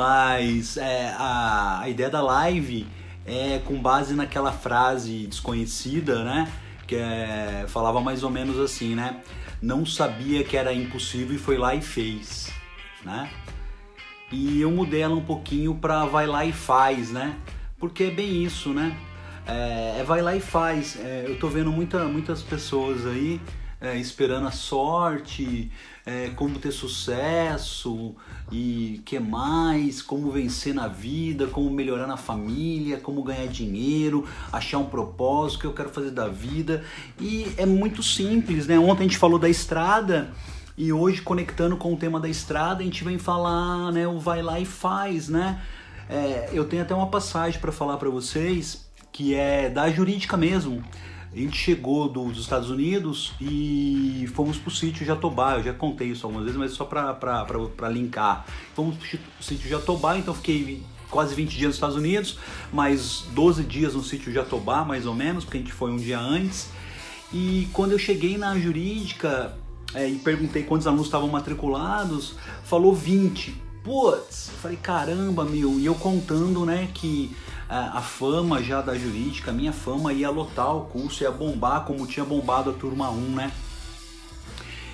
Mas é, a, a ideia da live é com base naquela frase desconhecida, né? Que é, falava mais ou menos assim, né? Não sabia que era impossível e foi lá e fez, né? E eu mudei ela um pouquinho pra vai lá e faz, né? Porque é bem isso, né? É, é vai lá e faz. É, eu tô vendo muita, muitas pessoas aí é, esperando a sorte, é, como ter sucesso e que mais, como vencer na vida, como melhorar na família, como ganhar dinheiro, achar um propósito que eu quero fazer da vida. E é muito simples, né? Ontem a gente falou da estrada e hoje conectando com o tema da estrada a gente vem falar, né? O vai lá e faz, né? É, eu tenho até uma passagem para falar para vocês que é da jurídica mesmo. A gente chegou do, dos Estados Unidos e fomos pro sítio Jatobá. Eu já contei isso algumas vezes, mas só para linkar. Fomos pro sítio Jatobá, então fiquei quase 20 dias nos Estados Unidos, mais 12 dias no sítio Jatobá, mais ou menos, porque a gente foi um dia antes. E quando eu cheguei na jurídica é, e perguntei quantos alunos estavam matriculados, falou 20 putz, falei, caramba, meu, e eu contando, né, que a, a fama já da jurídica, a minha fama ia lotar o curso, ia bombar como tinha bombado a turma 1, né?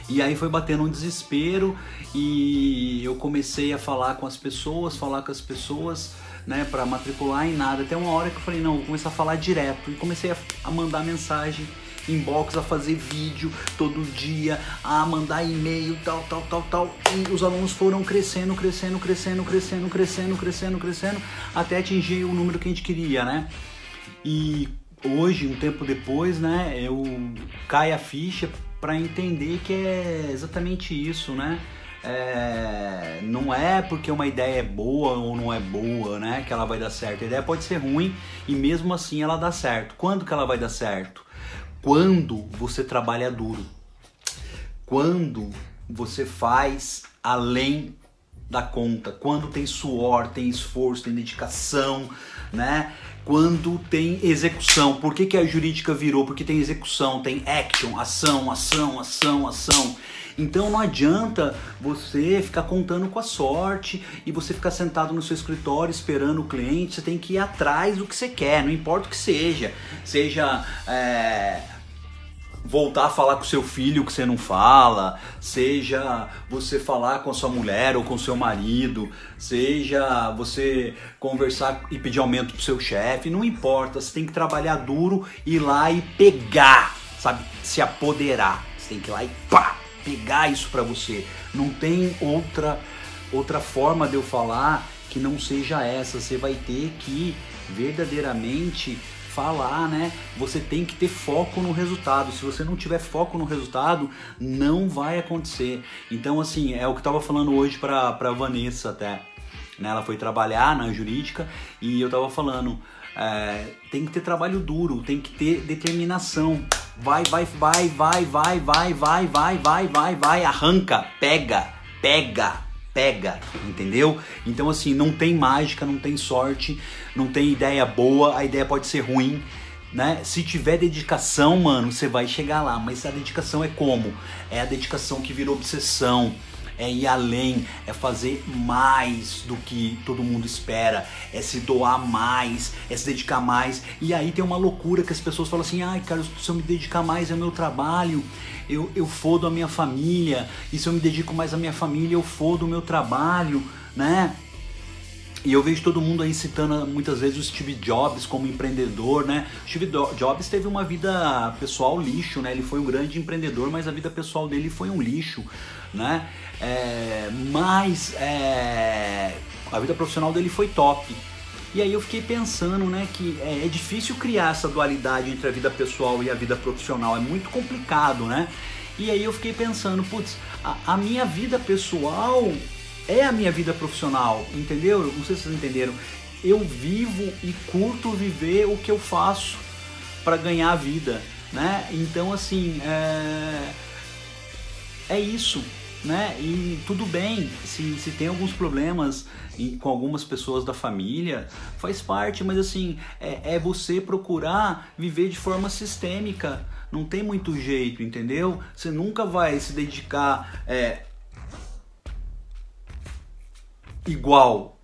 E aí foi batendo um desespero e eu comecei a falar com as pessoas, falar com as pessoas, né, para matricular em nada. Até uma hora que eu falei, não, vou começar a falar direto. E comecei a, a mandar mensagem inbox, a fazer vídeo todo dia, a mandar e-mail, tal, tal, tal, tal. E os alunos foram crescendo, crescendo, crescendo, crescendo, crescendo, crescendo, crescendo, até atingir o número que a gente queria, né? E hoje, um tempo depois, né, eu caio a ficha para entender que é exatamente isso, né? É, não é porque uma ideia é boa ou não é boa, né, que ela vai dar certo. A ideia pode ser ruim e mesmo assim ela dá certo. Quando que ela vai dar certo? Quando você trabalha duro, quando você faz além da conta, quando tem suor, tem esforço, tem dedicação, né? Quando tem execução. Por que, que a jurídica virou? Porque tem execução, tem action, ação, ação, ação, ação. Então não adianta você ficar contando com a sorte e você ficar sentado no seu escritório esperando o cliente. Você tem que ir atrás do que você quer, não importa o que seja. Seja. É voltar a falar com seu filho que você não fala, seja você falar com a sua mulher ou com seu marido, seja você conversar e pedir aumento pro seu chefe, não importa, você tem que trabalhar duro, ir lá e pegar, sabe? Se apoderar. Você tem que ir lá e pá, pegar isso para você. Não tem outra outra forma de eu falar que não seja essa. Você vai ter que verdadeiramente falar, né? Você tem que ter foco no resultado. Se você não tiver foco no resultado, não vai acontecer. Então, assim, é o que eu tava falando hoje pra, pra Vanessa até. Né? Ela foi trabalhar na jurídica e eu tava falando. É, tem que ter trabalho duro, tem que ter determinação. Vai, vai, vai, vai, vai, vai, vai, vai, vai, vai, vai, arranca, pega, pega, pega, entendeu? Então assim, não tem mágica, não tem sorte, não tem ideia boa, a ideia pode ser ruim, né? Se tiver dedicação, mano, você vai chegar lá, mas a dedicação é como? É a dedicação que virou obsessão, é ir além, é fazer mais do que todo mundo espera, é se doar mais, é se dedicar mais. E aí tem uma loucura que as pessoas falam assim: ai, cara, se eu me dedicar mais ao meu trabalho, eu, eu fodo a minha família, e se eu me dedico mais à minha família, eu fodo o meu trabalho, né? E eu vejo todo mundo aí citando muitas vezes o Steve Jobs como empreendedor, né? Steve Jobs teve uma vida pessoal lixo, né? Ele foi um grande empreendedor, mas a vida pessoal dele foi um lixo, né? É, mas é, a vida profissional dele foi top. E aí eu fiquei pensando, né, que é, é, difícil criar essa dualidade entre a vida pessoal e a vida profissional, é muito complicado, né? E aí eu fiquei pensando, putz, a, a minha vida pessoal é a minha vida profissional, entendeu? Não sei se vocês entenderam. Eu vivo e curto viver o que eu faço para ganhar a vida, né? Então assim, é, é isso né? E tudo bem, se, se tem alguns problemas com algumas pessoas da família, faz parte, mas assim, é, é você procurar viver de forma sistêmica. Não tem muito jeito, entendeu? Você nunca vai se dedicar é, igual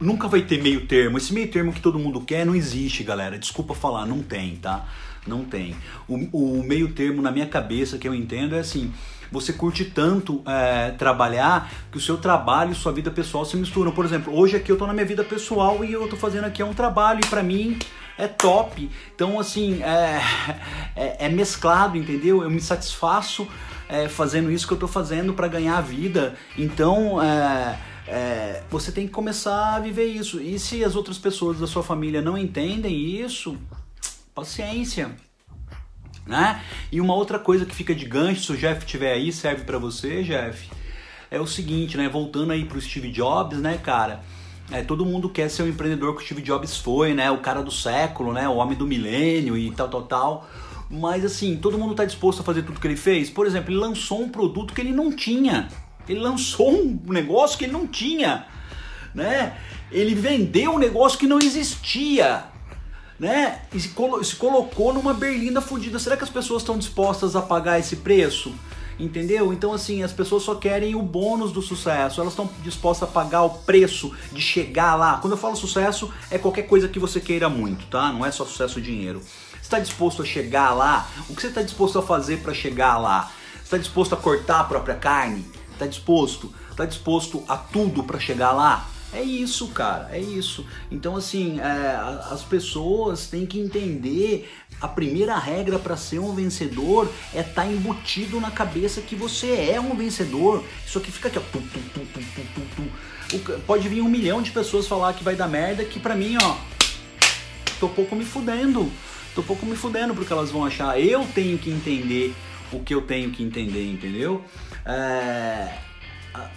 nunca vai ter meio termo. Esse meio termo que todo mundo quer não existe, galera. Desculpa falar, não tem, tá? Não tem. O, o meio termo na minha cabeça que eu entendo é assim: você curte tanto é, trabalhar que o seu trabalho e sua vida pessoal se misturam. Por exemplo, hoje aqui eu tô na minha vida pessoal e eu tô fazendo aqui um trabalho e para mim é top. Então, assim, é, é, é, mesclado, entendeu? Eu me satisfaço é, fazendo isso que eu tô fazendo para ganhar a vida. Então, é, é, você tem que começar a viver isso. E se as outras pessoas da sua família não entendem isso, paciência. Né? E uma outra coisa que fica de gancho, se o Jeff estiver aí, serve para você, Jeff, é o seguinte, né? Voltando aí pro Steve Jobs, né, cara? É, todo mundo quer ser o empreendedor que o Steve Jobs foi, né? O cara do século, né? O homem do milênio e tal, tal, tal. Mas assim, todo mundo está disposto a fazer tudo que ele fez. Por exemplo, ele lançou um produto que ele não tinha. Ele lançou um negócio que ele não tinha, né? Ele vendeu um negócio que não existia, né? E se, colo se colocou numa berlinda fodida. Será que as pessoas estão dispostas a pagar esse preço? Entendeu? Então, assim, as pessoas só querem o bônus do sucesso, elas estão dispostas a pagar o preço de chegar lá. Quando eu falo sucesso, é qualquer coisa que você queira muito, tá? Não é só sucesso dinheiro. Você está disposto a chegar lá? O que você está disposto a fazer para chegar lá? Você está disposto a cortar a própria carne? Está disposto? Está disposto a tudo para chegar lá? É isso, cara, é isso. Então, assim, é, as pessoas têm que entender a primeira regra para ser um vencedor é estar tá embutido na cabeça que você é um vencedor. Isso aqui fica aqui, ó. Pode vir um milhão de pessoas falar que vai dar merda, que pra mim, ó, tô pouco me fudendo. Tô pouco me fudendo porque elas vão achar. Eu tenho que entender o que eu tenho que entender, entendeu? É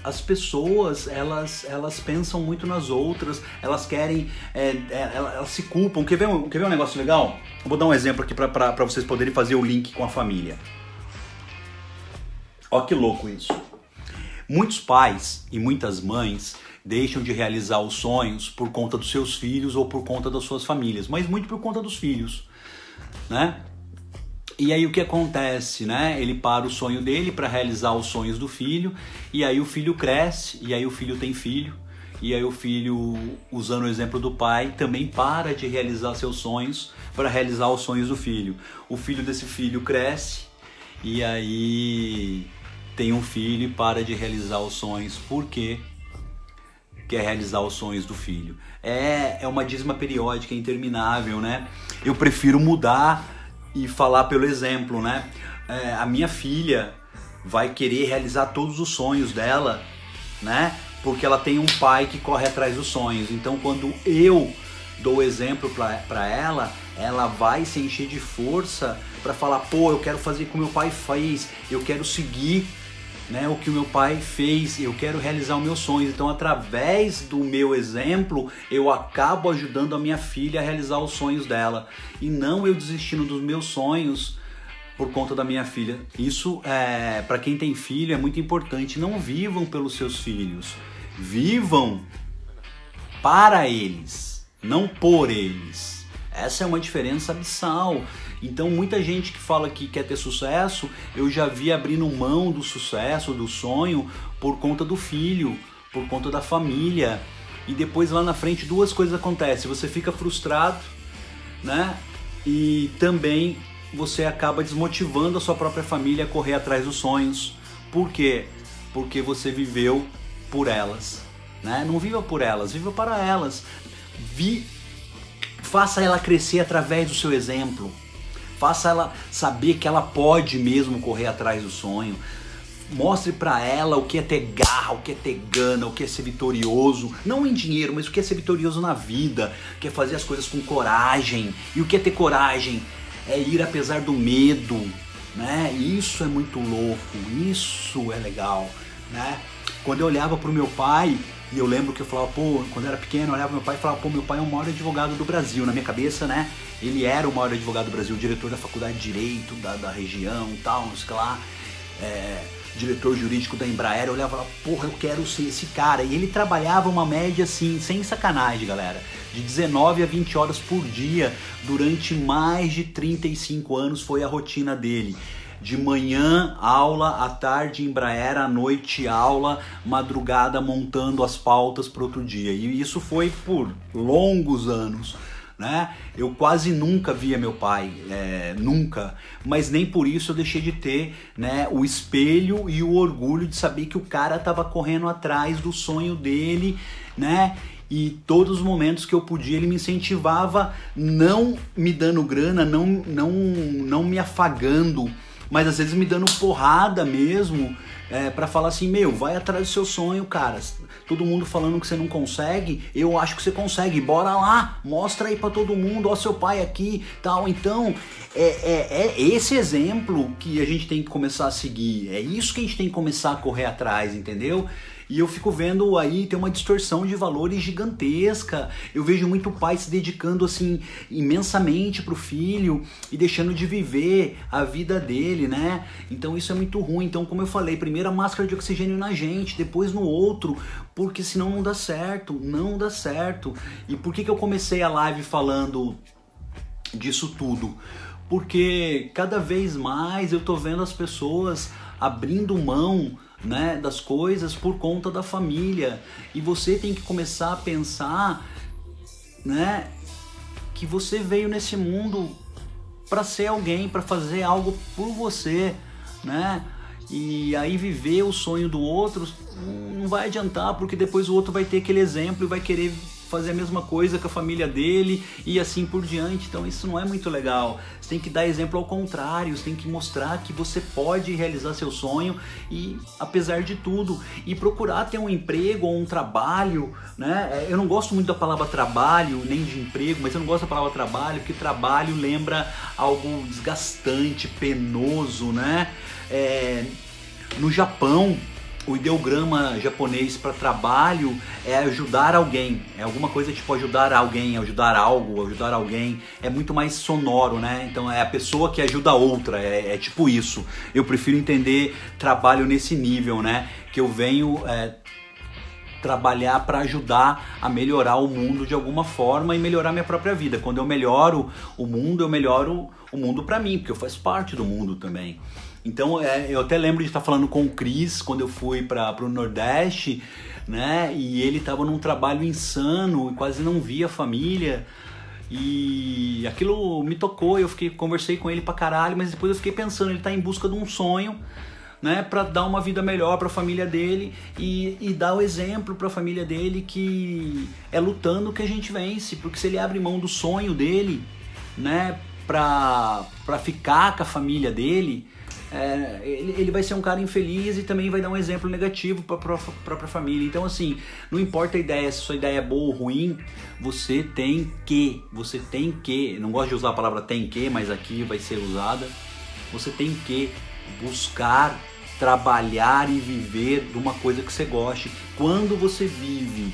as pessoas elas elas pensam muito nas outras, elas querem, é, é, elas se culpam. Quer ver, um, quer ver um negócio legal? Eu vou dar um exemplo aqui para vocês poderem fazer o link com a família. Ó que louco isso. Muitos pais e muitas mães deixam de realizar os sonhos por conta dos seus filhos ou por conta das suas famílias, mas muito por conta dos filhos, né? E aí o que acontece, né? Ele para o sonho dele para realizar os sonhos do filho, e aí o filho cresce, e aí o filho tem filho, e aí o filho, usando o exemplo do pai, também para de realizar seus sonhos para realizar os sonhos do filho. O filho desse filho cresce e aí tem um filho e para de realizar os sonhos. Por quê? Quer realizar os sonhos do filho. É, é uma dízima periódica interminável, né? Eu prefiro mudar e falar pelo exemplo, né? É, a minha filha vai querer realizar todos os sonhos dela, né? Porque ela tem um pai que corre atrás dos sonhos. Então, quando eu dou exemplo para ela, ela vai se encher de força para falar: pô, eu quero fazer como meu pai fez, eu quero seguir né, o que o meu pai fez, eu quero realizar os meus sonhos. Então, através do meu exemplo, eu acabo ajudando a minha filha a realizar os sonhos dela e não eu desistindo dos meus sonhos por conta da minha filha. Isso é para quem tem filho é muito importante. Não vivam pelos seus filhos, vivam para eles, não por eles. Essa é uma diferença abissal. Então, muita gente que fala que quer ter sucesso, eu já vi abrindo mão do sucesso, do sonho, por conta do filho, por conta da família. E depois lá na frente duas coisas acontecem. Você fica frustrado, né? E também você acaba desmotivando a sua própria família a correr atrás dos sonhos. Por quê? Porque você viveu por elas, né? Não viva por elas, viva para elas. Vi, faça ela crescer através do seu exemplo. Faça ela saber que ela pode mesmo correr atrás do sonho. Mostre para ela o que é ter garra, o que é ter gana, o que é ser vitorioso, não em dinheiro, mas o que é ser vitorioso na vida, o que é fazer as coisas com coragem. E o que é ter coragem? É ir apesar do medo, né? Isso é muito louco, isso é legal, né? Quando eu olhava pro meu pai, e eu lembro que eu falava, pô, quando eu era pequeno, eu olhava meu pai e falava, pô, meu pai é o maior advogado do Brasil. Na minha cabeça, né? Ele era o maior advogado do Brasil, diretor da faculdade de Direito da, da região tal, não sei lá. É, diretor jurídico da Embraer, eu olhava falava, porra, eu quero ser esse cara. E ele trabalhava uma média assim, sem sacanagem, galera, de 19 a 20 horas por dia durante mais de 35 anos foi a rotina dele. De manhã, aula, à tarde, Embraer, à noite, aula, madrugada montando as pautas para outro dia. E isso foi por longos anos né? Eu quase nunca via meu pai, é, nunca, mas nem por isso eu deixei de ter, né, o espelho e o orgulho de saber que o cara estava correndo atrás do sonho dele, né? E todos os momentos que eu podia ele me incentivava, não me dando grana, não, não, não me afagando, mas às vezes me dando porrada mesmo, é, para falar assim, meu, vai atrás do seu sonho, cara. Todo mundo falando que você não consegue, eu acho que você consegue. Bora lá, mostra aí para todo mundo, ó seu pai aqui, tal. Então, é, é, é, esse exemplo que a gente tem que começar a seguir. É isso que a gente tem que começar a correr atrás, entendeu? E eu fico vendo aí tem uma distorção de valores gigantesca. Eu vejo muito pai se dedicando assim imensamente pro filho e deixando de viver a vida dele, né? Então isso é muito ruim. Então, como eu falei, primeiro a máscara de oxigênio na gente, depois no outro, porque senão não dá certo, não dá certo. E por que que eu comecei a live falando disso tudo? Porque cada vez mais eu tô vendo as pessoas abrindo mão né, das coisas por conta da família. E você tem que começar a pensar, né, que você veio nesse mundo para ser alguém, para fazer algo por você, né? E aí viver o sonho do outro não vai adiantar, porque depois o outro vai ter aquele exemplo e vai querer fazer a mesma coisa com a família dele e assim por diante. Então isso não é muito legal. Você tem que dar exemplo ao contrário, você tem que mostrar que você pode realizar seu sonho e apesar de tudo e procurar ter um emprego ou um trabalho, né? É, eu não gosto muito da palavra trabalho nem de emprego, mas eu não gosto da palavra trabalho porque trabalho lembra algo desgastante, penoso, né? É, no Japão o ideograma japonês para trabalho é ajudar alguém, é alguma coisa tipo ajudar alguém, ajudar algo, ajudar alguém, é muito mais sonoro, né? Então é a pessoa que ajuda a outra, é, é tipo isso. Eu prefiro entender trabalho nesse nível, né? Que eu venho é, trabalhar para ajudar a melhorar o mundo de alguma forma e melhorar minha própria vida. Quando eu melhoro o mundo, eu melhoro o mundo para mim, porque eu faço parte do mundo também. Então, é, eu até lembro de estar falando com o Cris quando eu fui para o Nordeste, né? E ele estava num trabalho insano e quase não via a família. E aquilo me tocou, eu fiquei conversei com ele pra caralho, mas depois eu fiquei pensando, ele está em busca de um sonho, né, para dar uma vida melhor para a família dele e, e dar o exemplo para a família dele que é lutando que a gente vence, porque se ele abre mão do sonho dele, né, para ficar com a família dele, é, ele, ele, vai ser um cara infeliz e também vai dar um exemplo negativo para a própria família. Então, assim, não importa a ideia, se sua ideia é boa ou ruim, você tem que, você tem que, não gosto de usar a palavra tem que, mas aqui vai ser usada, você tem que buscar trabalhar e viver de uma coisa que você goste. Quando você vive,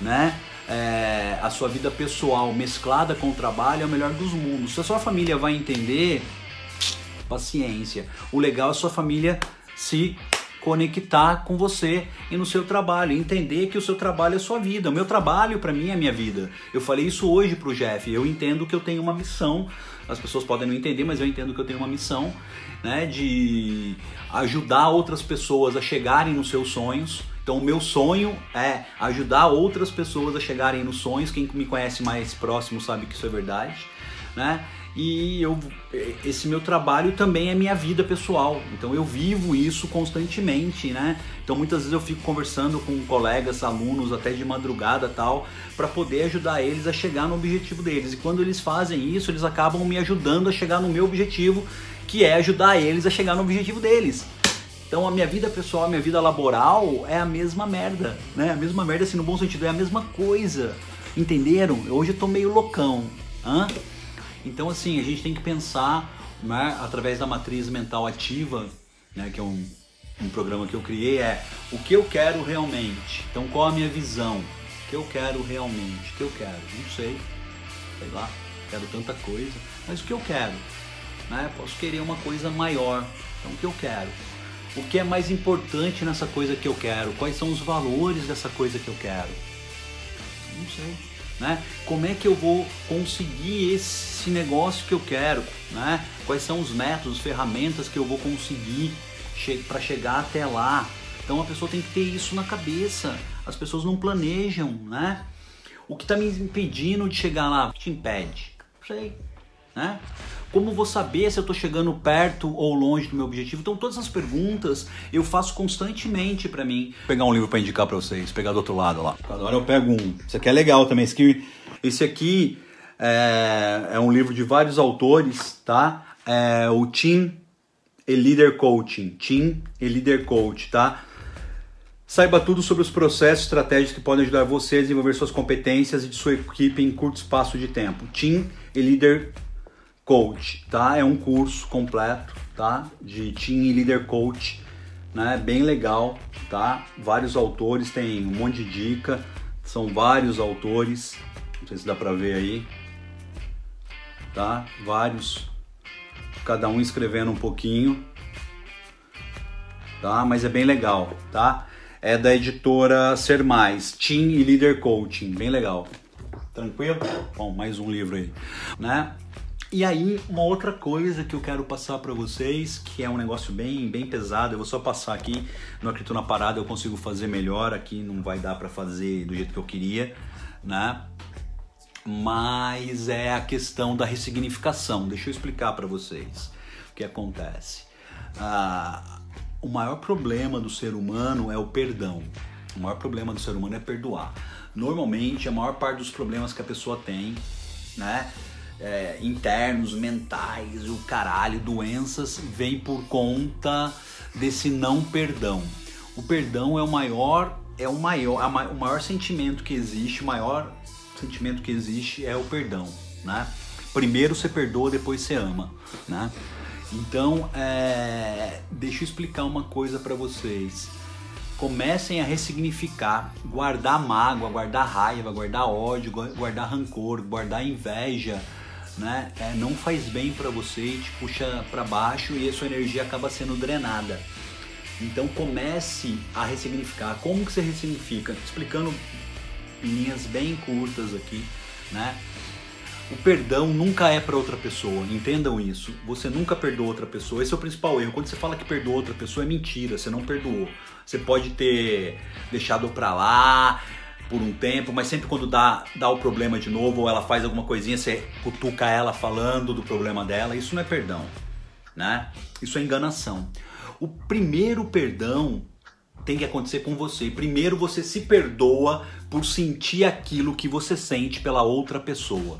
né? É, a sua vida pessoal mesclada com o trabalho é o melhor dos mundos. Se a sua família vai entender, paciência. O legal é sua família se conectar com você e no seu trabalho, entender que o seu trabalho é sua vida. O meu trabalho para mim é minha vida. Eu falei isso hoje pro Jeff. Eu entendo que eu tenho uma missão. As pessoas podem não entender, mas eu entendo que eu tenho uma missão, né, de ajudar outras pessoas a chegarem nos seus sonhos. Então, o meu sonho é ajudar outras pessoas a chegarem nos sonhos. Quem me conhece mais próximo sabe que isso é verdade, né? E eu, esse meu trabalho também é minha vida pessoal. Então eu vivo isso constantemente, né? Então muitas vezes eu fico conversando com colegas, alunos até de madrugada tal, para poder ajudar eles a chegar no objetivo deles. E quando eles fazem isso, eles acabam me ajudando a chegar no meu objetivo, que é ajudar eles a chegar no objetivo deles. Então a minha vida pessoal, a minha vida laboral é a mesma merda, né? A mesma merda assim no bom sentido, é a mesma coisa. Entenderam? Hoje eu tô meio loucão. Hã? Então, assim, a gente tem que pensar né, através da matriz mental ativa, né, que é um, um programa que eu criei, é o que eu quero realmente. Então, qual a minha visão? O que eu quero realmente? O que eu quero? Não sei, sei lá, quero tanta coisa, mas o que eu quero? Né? Posso querer uma coisa maior. Então, o que eu quero? O que é mais importante nessa coisa que eu quero? Quais são os valores dessa coisa que eu quero? Não sei. Né? Como é que eu vou conseguir esse negócio que eu quero? Né? Quais são os métodos, ferramentas que eu vou conseguir che para chegar até lá? Então a pessoa tem que ter isso na cabeça. As pessoas não planejam, né? O que está me impedindo de chegar lá? O que te impede? Não sei, né? Como vou saber se eu estou chegando perto ou longe do meu objetivo? Então todas as perguntas eu faço constantemente para mim. Vou pegar um livro para indicar para vocês, pegar do outro lado lá. Agora eu pego um. Esse aqui é legal também. Esse aqui, esse aqui é, é um livro de vários autores, tá? É o Team e Leader Coaching. Team e Leader Coach, tá? Saiba tudo sobre os processos e estratégias que podem ajudar você a desenvolver suas competências e de sua equipe em curto espaço de tempo. Team e Leader Coach, tá? É um curso completo, tá? De Team e Leader Coach, né? Bem legal, tá? Vários autores, tem um monte de dica, são vários autores, não sei se dá pra ver aí, tá? Vários, cada um escrevendo um pouquinho, tá? Mas é bem legal, tá? É da editora Ser Mais, Team e Leader Coaching, bem legal. Tranquilo? Bom, mais um livro aí, né? E aí, uma outra coisa que eu quero passar para vocês, que é um negócio bem, bem pesado, eu vou só passar aqui, no Acredito na Parada eu consigo fazer melhor, aqui não vai dar para fazer do jeito que eu queria, né? Mas é a questão da ressignificação. Deixa eu explicar para vocês o que acontece. Ah, o maior problema do ser humano é o perdão. O maior problema do ser humano é perdoar. Normalmente, a maior parte dos problemas que a pessoa tem, né? É, internos, mentais, o caralho, doenças, vem por conta desse não perdão. O perdão é o maior, é o maior, o maior sentimento que existe, o maior sentimento que existe é o perdão, né? Primeiro você perdoa, depois você ama, né? Então, é, deixa eu explicar uma coisa para vocês. Comecem a ressignificar, guardar mágoa, guardar raiva, guardar ódio, guardar rancor, guardar inveja, né? É, não faz bem para você e te puxa para baixo e a sua energia acaba sendo drenada. Então comece a ressignificar. Como que você ressignifica? Explicando em linhas bem curtas aqui, né? O perdão nunca é para outra pessoa, entendam isso. Você nunca perdoa outra pessoa. Esse é o principal erro. Quando você fala que perdoou outra pessoa, é mentira, você não perdoou. Você pode ter deixado para lá, por um tempo, mas sempre quando dá, dá o problema de novo ou ela faz alguma coisinha, você cutuca ela falando do problema dela, isso não é perdão, né? Isso é enganação. O primeiro perdão tem que acontecer com você. Primeiro você se perdoa por sentir aquilo que você sente pela outra pessoa.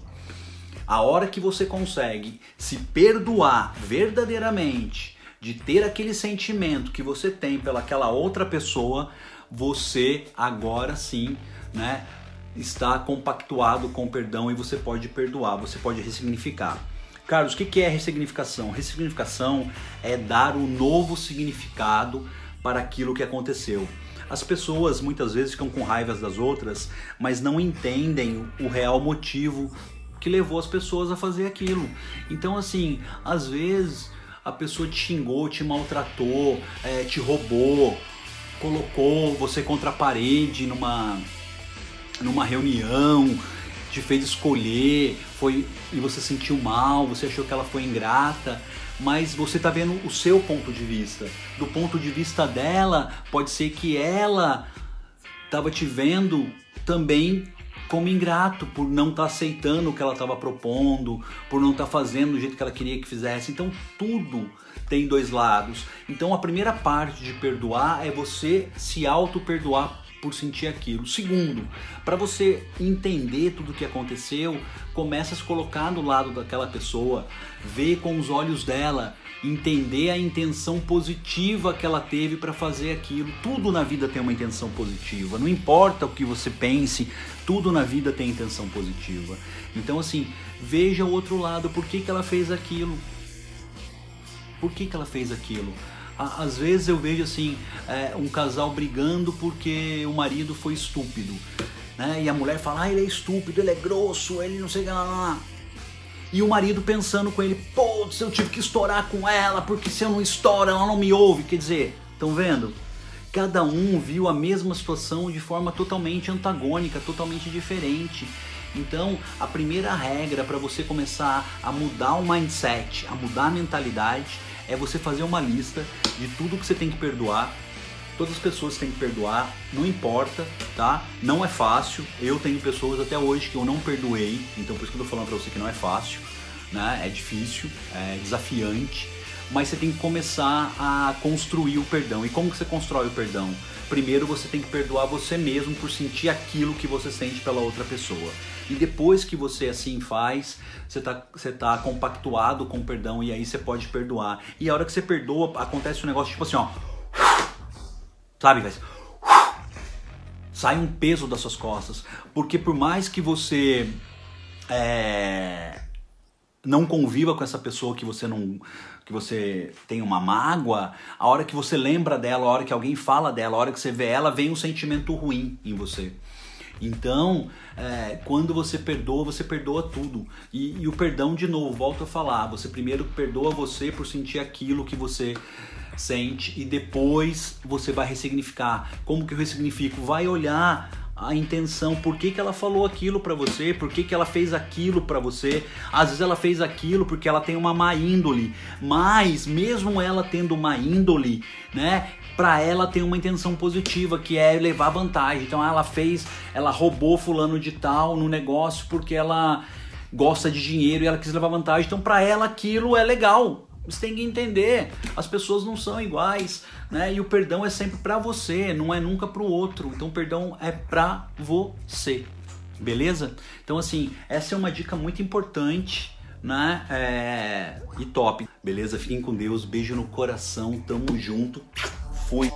A hora que você consegue se perdoar verdadeiramente de ter aquele sentimento que você tem pelaquela outra pessoa, você agora sim né, está compactuado com o perdão e você pode perdoar, você pode ressignificar. Carlos, o que é ressignificação? Ressignificação é dar um novo significado para aquilo que aconteceu. As pessoas muitas vezes ficam com raivas das outras, mas não entendem o real motivo que levou as pessoas a fazer aquilo. Então, assim, às vezes a pessoa te xingou, te maltratou, é, te roubou, colocou você contra a parede numa numa reunião, te fez escolher, foi e você sentiu mal, você achou que ela foi ingrata, mas você está vendo o seu ponto de vista. Do ponto de vista dela, pode ser que ela estava te vendo também como ingrato por não estar tá aceitando o que ela estava propondo, por não estar tá fazendo do jeito que ela queria que fizesse. Então tudo tem dois lados. Então a primeira parte de perdoar é você se auto perdoar por sentir aquilo. Segundo, para você entender tudo o que aconteceu, começa a se colocar do lado daquela pessoa, ver com os olhos dela, entender a intenção positiva que ela teve para fazer aquilo. Tudo na vida tem uma intenção positiva, não importa o que você pense, tudo na vida tem intenção positiva. Então assim, veja o outro lado, por que, que ela fez aquilo? Por que, que ela fez aquilo? Às vezes eu vejo assim é, um casal brigando porque o marido foi estúpido, né? E a mulher fala, ah, ele é estúpido, ele é grosso, ele não sei o que lá, lá. E o marido pensando com ele, pô, eu tive que estourar com ela, porque se eu não estouro, ela não me ouve. Quer dizer, Estão vendo? Cada um viu a mesma situação de forma totalmente antagônica, totalmente diferente. Então, a primeira regra para você começar a mudar o mindset, a mudar a mentalidade, é você fazer uma lista de tudo que você tem que perdoar. Todas as pessoas têm que perdoar, não importa, tá? Não é fácil. Eu tenho pessoas até hoje que eu não perdoei, então por isso que eu tô falando para você que não é fácil, né? É difícil, é desafiante, mas você tem que começar a construir o perdão. E como que você constrói o perdão? Primeiro você tem que perdoar você mesmo por sentir aquilo que você sente pela outra pessoa. E depois que você assim faz, você está você tá compactuado com o perdão e aí você pode perdoar. E a hora que você perdoa, acontece um negócio tipo assim, ó. Sabe? Sai um peso das suas costas. Porque por mais que você é, não conviva com essa pessoa que você não que você tem uma mágoa, a hora que você lembra dela, a hora que alguém fala dela, a hora que você vê ela, vem um sentimento ruim em você. Então, é, quando você perdoa, você perdoa tudo. E, e o perdão, de novo, volto a falar: você primeiro perdoa você por sentir aquilo que você sente e depois você vai ressignificar. Como que eu ressignifico? Vai olhar a intenção, por que, que ela falou aquilo para você, por que, que ela fez aquilo para você. Às vezes ela fez aquilo porque ela tem uma má índole, mas mesmo ela tendo uma índole, né, para ela tem uma intenção positiva, que é levar vantagem. Então ela fez, ela roubou fulano de tal no negócio porque ela gosta de dinheiro e ela quis levar vantagem. Então para ela aquilo é legal. Você tem que entender, as pessoas não são iguais, né? E o perdão é sempre para você, não é nunca para o outro. Então o perdão é para você. Beleza? Então assim, essa é uma dica muito importante né? É... E top, beleza? Fiquem com Deus, beijo no coração, tamo junto. Fui.